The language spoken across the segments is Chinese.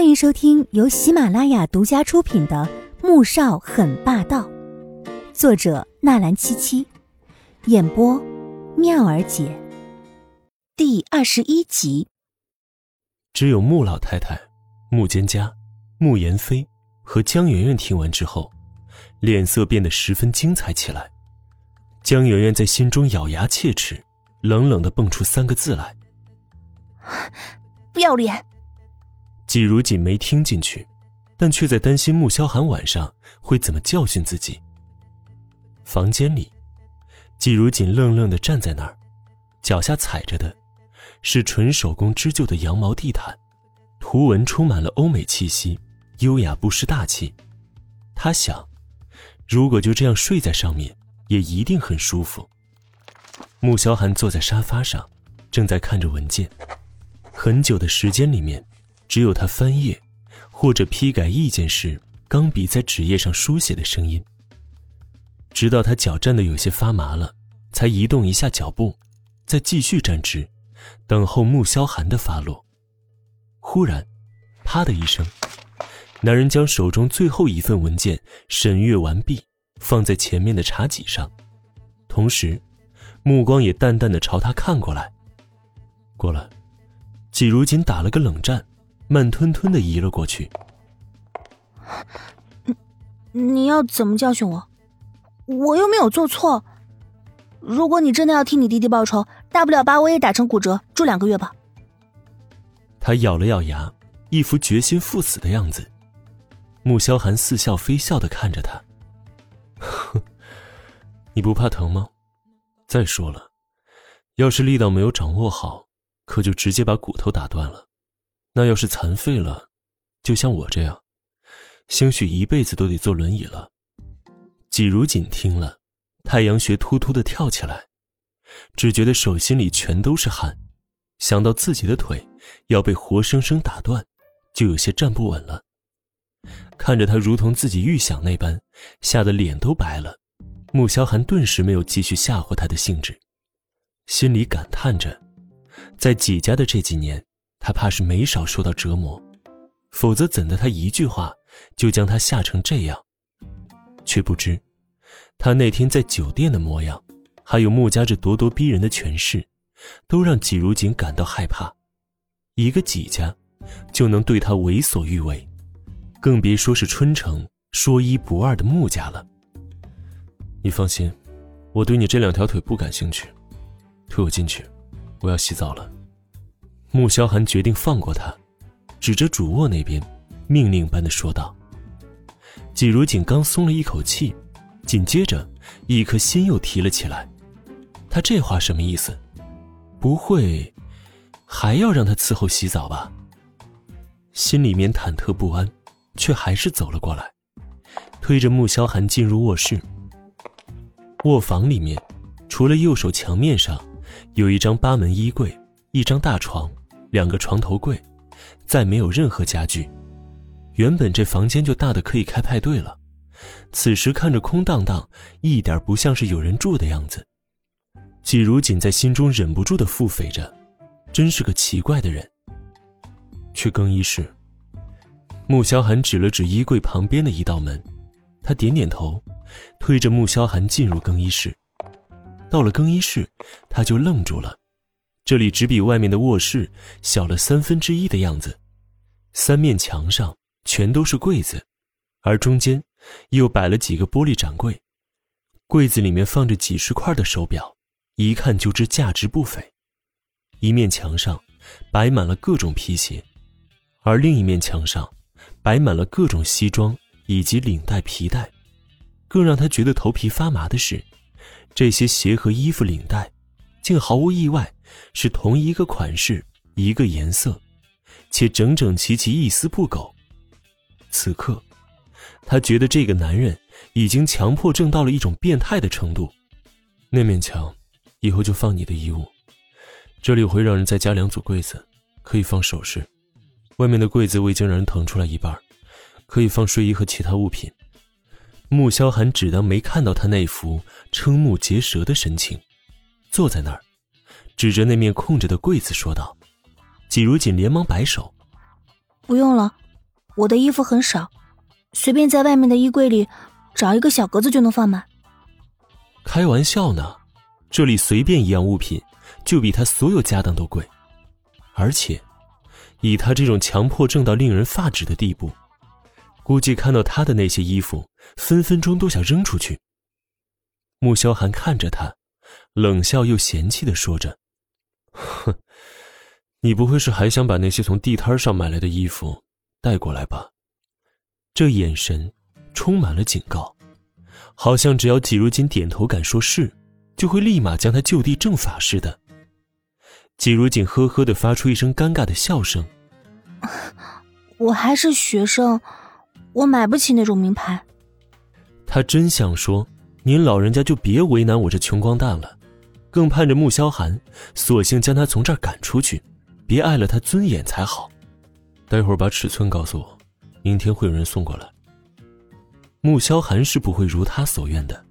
欢迎收听由喜马拉雅独家出品的《穆少很霸道》，作者纳兰七七，演播妙儿姐，第二十一集。只有穆老太太、穆蒹葭、穆言飞和江媛媛听完之后，脸色变得十分精彩起来。江媛媛在心中咬牙切齿，冷冷的蹦出三个字来：“不要脸！”季如锦没听进去，但却在担心穆萧寒晚上会怎么教训自己。房间里，季如锦愣愣的站在那儿，脚下踩着的，是纯手工织就的羊毛地毯，图文充满了欧美气息，优雅不失大气。他想，如果就这样睡在上面，也一定很舒服。穆萧寒坐在沙发上，正在看着文件，很久的时间里面。只有他翻页，或者批改意见时，钢笔在纸页上书写的声音。直到他脚站得有些发麻了，才移动一下脚步，再继续站直，等候穆萧寒的发落。忽然，啪的一声，男人将手中最后一份文件审阅完毕，放在前面的茶几上，同时，目光也淡淡的朝他看过来。过来，季如锦打了个冷战。慢吞吞的移了过去。你你要怎么教训我？我又没有做错。如果你真的要替你弟弟报仇，大不了把我也打成骨折，住两个月吧。他咬了咬牙，一副决心赴死的样子。穆萧寒似笑非笑的看着他。哼，你不怕疼吗？再说了，要是力道没有掌握好，可就直接把骨头打断了。那要是残废了，就像我这样，兴许一辈子都得坐轮椅了。季如锦听了，太阳穴突突的跳起来，只觉得手心里全都是汗，想到自己的腿要被活生生打断，就有些站不稳了。看着他如同自己预想那般，吓得脸都白了，穆萧寒顿时没有继续吓唬他的兴致，心里感叹着，在季家的这几年。他怕是没少受到折磨，否则怎的他一句话就将他吓成这样？却不知，他那天在酒店的模样，还有穆家这咄咄逼人的权势，都让季如锦感到害怕。一个季家，就能对他为所欲为，更别说是春城说一不二的穆家了。你放心，我对你这两条腿不感兴趣，推我进去，我要洗澡了。穆萧寒决定放过他，指着主卧那边，命令般的说道：“季如锦刚松了一口气，紧接着一颗心又提了起来。他这话什么意思？不会还要让他伺候洗澡吧？”心里面忐忑不安，却还是走了过来，推着穆萧寒进入卧室。卧房里面，除了右手墙面上有一张八门衣柜，一张大床。两个床头柜，再没有任何家具。原本这房间就大的可以开派对了，此时看着空荡荡，一点不像是有人住的样子。季如锦在心中忍不住的腹诽着：“真是个奇怪的人。”去更衣室。穆萧寒指了指衣柜旁边的一道门，他点点头，推着穆萧寒进入更衣室。到了更衣室，他就愣住了。这里只比外面的卧室小了三分之一的样子，三面墙上全都是柜子，而中间又摆了几个玻璃展柜，柜子里面放着几十块的手表，一看就知价值不菲。一面墙上摆满了各种皮鞋，而另一面墙上摆满了各种西装以及领带、皮带。更让他觉得头皮发麻的是，这些鞋和衣服、领带，竟毫无意外。是同一个款式，一个颜色，且整整齐齐，一丝不苟。此刻，他觉得这个男人已经强迫症到了一种变态的程度。那面墙，以后就放你的衣物。这里我会让人再加两组柜子，可以放首饰。外面的柜子我已经让人腾出来一半，可以放睡衣和其他物品。穆萧寒只当没看到他那副瞠目结舌的神情，坐在那儿。指着那面空着的柜子说道：“季如锦连忙摆手，不用了，我的衣服很少，随便在外面的衣柜里找一个小格子就能放满。开玩笑呢，这里随便一样物品就比他所有家当都贵，而且以他这种强迫症到令人发指的地步，估计看到他的那些衣服，分分钟都想扔出去。穆萧寒看着他，冷笑又嫌弃的说着：“哼，你不会是还想把那些从地摊上买来的衣服带过来吧？”这眼神充满了警告。好像只要季如锦点头敢说是，就会立马将他就地正法似的。季如锦呵呵的发出一声尴尬的笑声：“我还是学生，我买不起那种名牌。”他真想说：“您老人家就别为难我这穷光蛋了。”更盼着穆萧寒索性将他从这儿赶出去，别碍了他尊严才好。待会儿把尺寸告诉我，明天会有人送过来。穆萧寒是不会如他所愿的。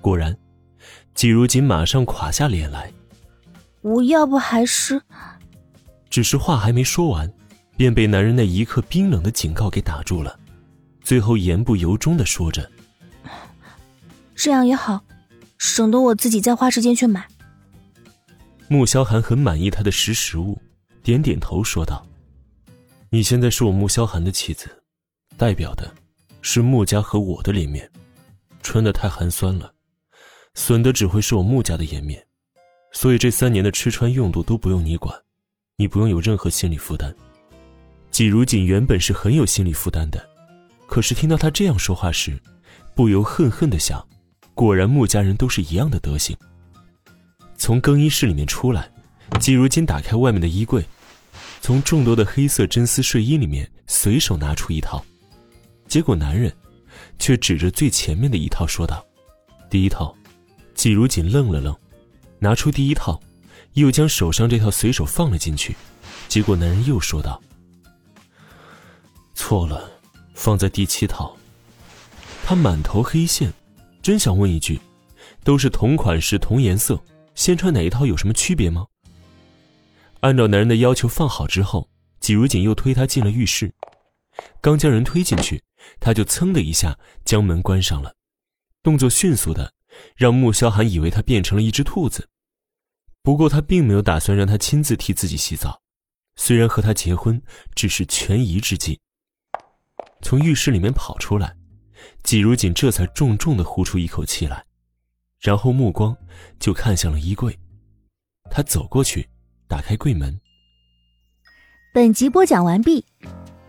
果然，季如锦马上垮下脸来。我要不还是……只是话还没说完，便被男人那一刻冰冷的警告给打住了。最后言不由衷的说着：“这样也好，省得我自己再花时间去买。”穆萧寒很满意他的识时务，点点头说道：“你现在是我穆萧寒的妻子，代表的……”是穆家和我的脸面，穿的太寒酸了，损的只会是我穆家的颜面，所以这三年的吃穿用度都不用你管，你不用有任何心理负担。季如锦原本是很有心理负担的，可是听到他这样说话时，不由恨恨的想：果然穆家人都是一样的德行。从更衣室里面出来，季如锦打开外面的衣柜，从众多的黑色真丝睡衣里面随手拿出一套。结果，男人却指着最前面的一套说道：“第一套。”季如锦愣了愣，拿出第一套，又将手上这套随手放了进去。结果，男人又说道：“错了，放在第七套。”他满头黑线，真想问一句：“都是同款式、同颜色，先穿哪一套有什么区别吗？”按照男人的要求放好之后，季如锦又推他进了浴室，刚将人推进去。他就噌的一下将门关上了，动作迅速的让穆萧寒以为他变成了一只兔子。不过他并没有打算让他亲自替自己洗澡，虽然和他结婚只是权宜之计。从浴室里面跑出来，季如锦这才重重的呼出一口气来，然后目光就看向了衣柜。他走过去，打开柜门。本集播讲完毕。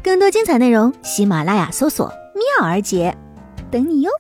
更多精彩内容，喜马拉雅搜索“妙儿姐”，等你哟。